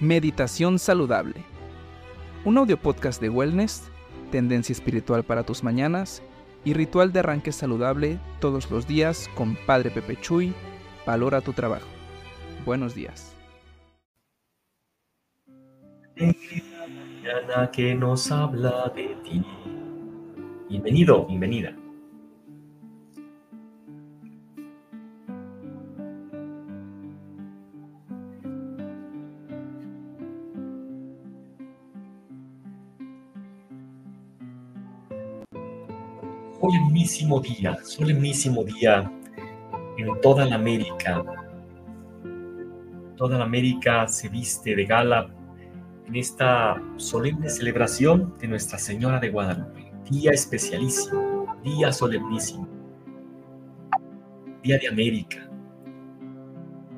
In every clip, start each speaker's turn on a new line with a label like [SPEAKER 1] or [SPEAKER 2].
[SPEAKER 1] Meditación Saludable. Un audio podcast de wellness, tendencia espiritual para tus mañanas y ritual de arranque saludable todos los días con Padre Pepe Chuy. Valora tu trabajo. Buenos días.
[SPEAKER 2] mañana que nos habla de ti. Bienvenido, bienvenida. Solemnísimo día, solemnísimo día en toda la América. Toda la América se viste de gala en esta solemne celebración de Nuestra Señora de Guadalupe. Día especialísimo, día solemnísimo, día de América.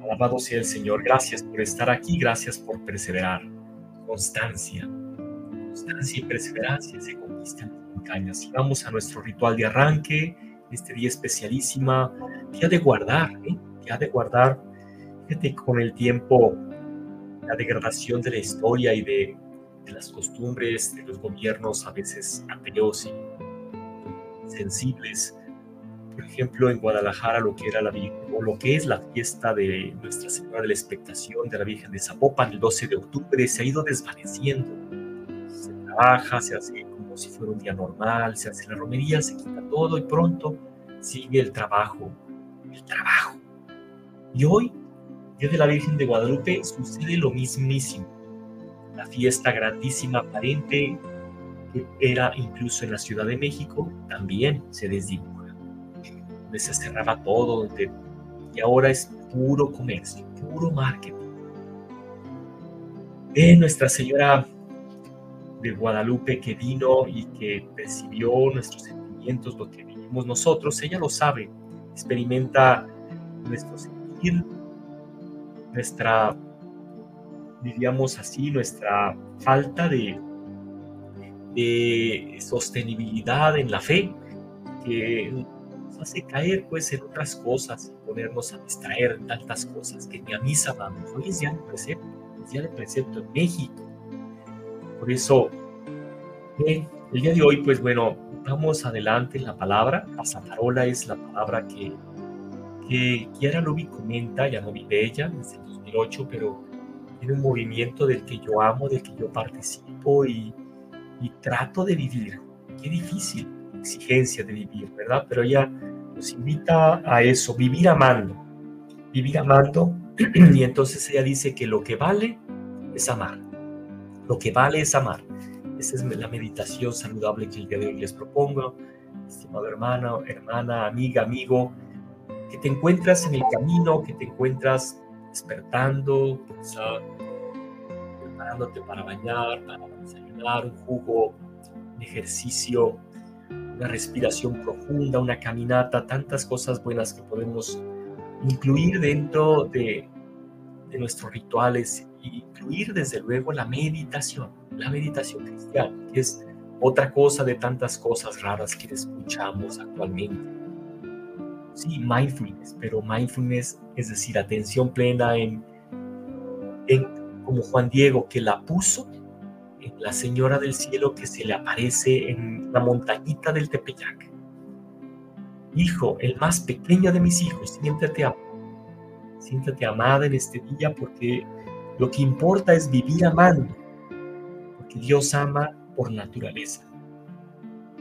[SPEAKER 2] Alabado sea el Señor, gracias por estar aquí, gracias por perseverar. Constancia, constancia y perseverancia se conquistan montañas. Vamos a nuestro ritual de arranque, este día especialísima, día de guardar, ¿eh? día de guardar. Fíjate con el tiempo, la degradación de la historia y de, de las costumbres de los gobiernos, a veces ateos y sensibles. Por ejemplo, en Guadalajara, lo que era la o lo que es la fiesta de Nuestra Señora de la Expectación de la Virgen de Zapopan, el 12 de octubre, se ha ido desvaneciendo. Se trabaja, se hace si fuera un día normal, se hace la romería, se quita todo y pronto sigue el trabajo, el trabajo. Y hoy, Día de la Virgen de Guadalupe, sucede lo mismísimo. La fiesta grandísima, aparente, que era incluso en la Ciudad de México, también se desdibuja. Donde se cerraba todo, y ahora es puro comercio, puro marketing. De Nuestra Señora de Guadalupe que vino y que percibió nuestros sentimientos, lo que vivimos nosotros, ella lo sabe, experimenta nuestro sentir, nuestra, diríamos así, nuestra falta de, de sostenibilidad en la fe, que nos hace caer pues en otras cosas, ponernos a distraer tantas cosas que ni a misa vamos. Hoy es día de precepto, es día de precepto en México por eso, el día de hoy, pues bueno, vamos adelante en la palabra. La Satarola es la palabra que, que Kiara Lubi comenta, ya no vive ella desde el 2008, pero tiene un movimiento del que yo amo, del que yo participo y, y trato de vivir. Qué difícil, exigencia de vivir, ¿verdad? Pero ella nos invita a eso, vivir amando, vivir amando. y entonces ella dice que lo que vale es amar lo que vale es amar. Esa es la meditación saludable que el día de hoy les propongo. Estimado hermano, hermana, amiga, amigo, que te encuentras en el camino, que te encuentras despertando, preparándote para bañar, para desayunar, un jugo, un ejercicio, una respiración profunda, una caminata, tantas cosas buenas que podemos incluir dentro de, de nuestros rituales incluir desde luego la meditación, la meditación cristiana, que es otra cosa de tantas cosas raras que escuchamos actualmente. Sí, mindfulness, pero mindfulness es decir, atención plena en, en como Juan Diego que la puso en la Señora del Cielo que se le aparece en la montañita del Tepeyac. Hijo, el más pequeño de mis hijos, siéntate, siéntate amada en este día porque lo que importa es vivir amando, porque Dios ama por naturaleza.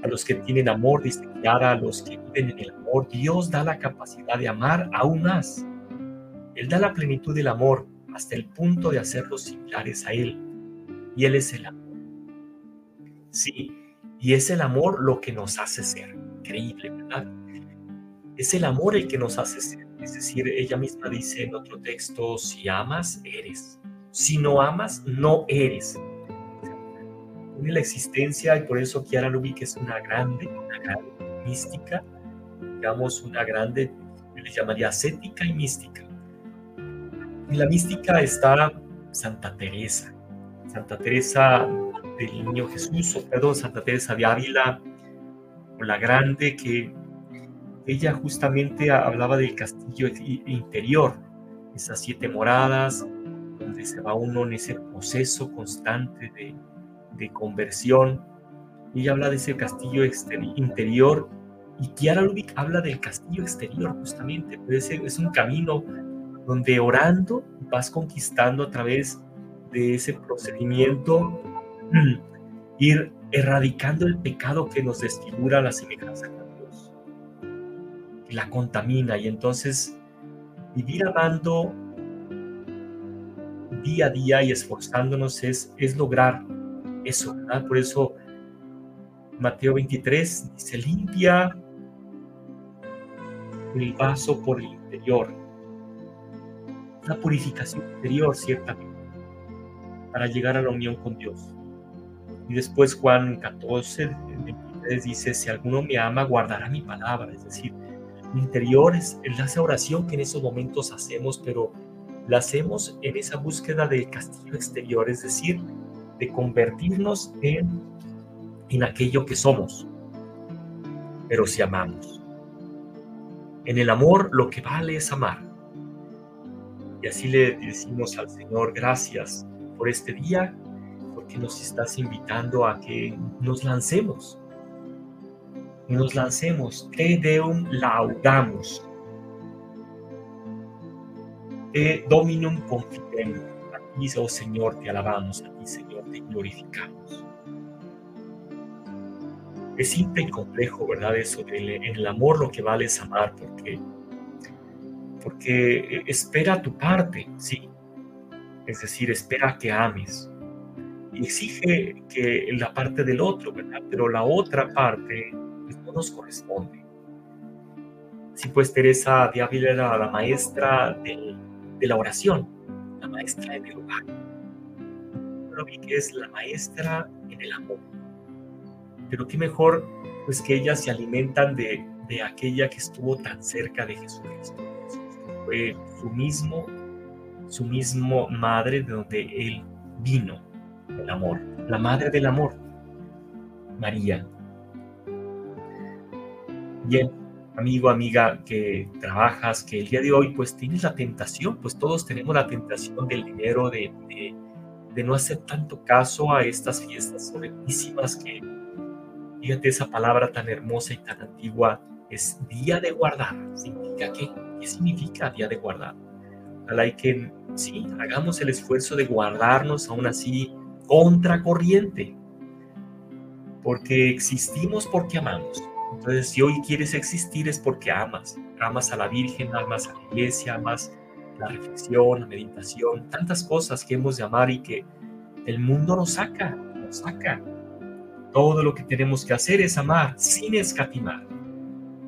[SPEAKER 2] A los que tienen amor, dice a los que viven en el amor, Dios da la capacidad de amar aún más. Él da la plenitud del amor hasta el punto de hacerlos similares a Él. Y Él es el amor. Sí, y es el amor lo que nos hace ser. Increíble, ¿verdad? Es el amor el que nos hace ser. Es decir, ella misma dice en otro texto, si amas, eres. Si no amas, no eres. Tiene la existencia y por eso Kiara Lubick es una grande, una grande mística, digamos una grande, yo le llamaría ascética y mística. En la mística está Santa Teresa, Santa Teresa del Niño Jesús, o perdón, Santa Teresa de Ávila, o la grande que ella justamente hablaba del castillo interior, esas siete moradas, donde se va uno en ese proceso constante de, de conversión. Ella habla de ese castillo interior y Kiara Lubick habla del castillo exterior justamente. Puede ser, es un camino donde orando vas conquistando a través de ese procedimiento ir erradicando el pecado que nos desfigura la semejanza la contamina y entonces vivir amando día a día y esforzándonos es, es lograr eso. Por eso Mateo 23 dice, limpia el vaso por el interior. La purificación interior, ciertamente, para llegar a la unión con Dios. Y después Juan 14, 23 dice, si alguno me ama, guardará mi palabra. Es decir, interior es, esa oración que en esos momentos hacemos, pero la hacemos en esa búsqueda del castillo exterior, es decir, de convertirnos en, en aquello que somos, pero si amamos. En el amor lo que vale es amar. Y así le decimos al Señor, gracias por este día, porque nos estás invitando a que nos lancemos. Nos lancemos, te deum laudamos te dominum confidem. A ti, oh Señor, te alabamos, a ti, Señor, te glorificamos. Es simple y complejo, ¿verdad? Eso en el amor lo que vale es amar, porque, porque espera tu parte, sí. Es decir, espera que ames. Y exige que la parte del otro, ¿verdad? Pero la otra parte no nos corresponde. Sí, pues Teresa de Ávila era la maestra de la oración, la maestra en el hogar. Pero vi que es la maestra en el amor. Pero qué mejor, pues que ellas se alimentan de, de aquella que estuvo tan cerca de Jesucristo. Fue su mismo, su mismo madre de donde él vino, el amor, la madre del amor, María. Bien, amigo, amiga que trabajas, que el día de hoy pues tienes la tentación, pues todos tenemos la tentación del dinero, de, de, no hacer tanto caso a estas fiestas solemnísimas que, fíjate esa palabra tan hermosa y tan antigua, es día de guardar. ¿Significa qué? ¿Qué significa día de guardar? Ojalá que sí, hagamos el esfuerzo de guardarnos aún así contracorriente, porque existimos porque amamos entonces, si hoy quieres existir es porque amas, amas a la Virgen, amas a la iglesia, amas la reflexión, la meditación, tantas cosas que hemos de amar y que el mundo nos saca, nos saca. Todo lo que tenemos que hacer es amar sin escatimar.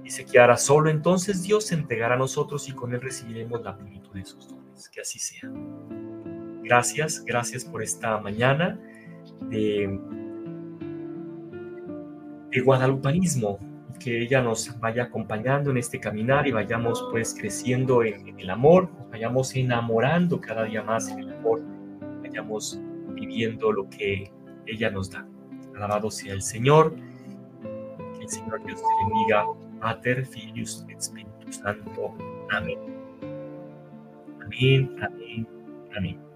[SPEAKER 2] Dice que hará solo entonces Dios se entregará a nosotros y con Él recibiremos la plenitud de sus dones. Que así sea. Gracias, gracias por esta mañana de, de guadalupanismo, que ella nos vaya acompañando en este caminar y vayamos pues creciendo en, el amor, vayamos enamorando cada día más en el amor, vayamos viviendo lo que ella nos da. Alabado sea el Señor, que el Señor Dios te bendiga, Pater, Filius, Espíritu Santo. Amén. Amén, amén, amén.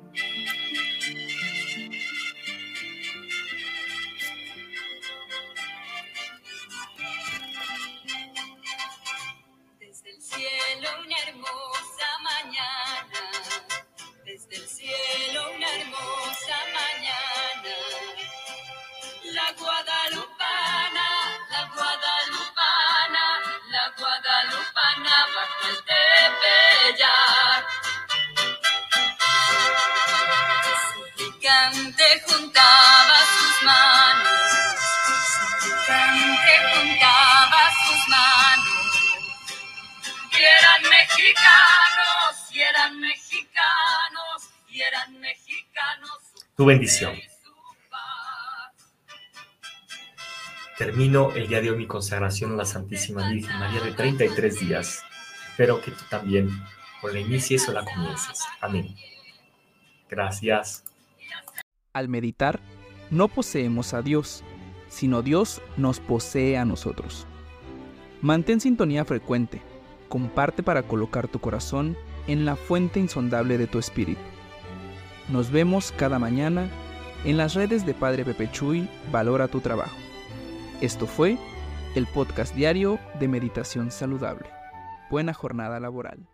[SPEAKER 2] Tu bendición. Termino el día de hoy mi consagración a la Santísima Virgen María de 33 días. Espero que tú también o la inicies o la comiences. Amén. Gracias.
[SPEAKER 1] Al meditar, no poseemos a Dios, sino Dios nos posee a nosotros. Mantén sintonía frecuente. Comparte para colocar tu corazón en la fuente insondable de tu espíritu Nos vemos cada mañana en las redes de Padre Pepe Chuy, Valora tu Trabajo. Esto fue el podcast diario de Meditación Saludable. Buena jornada laboral.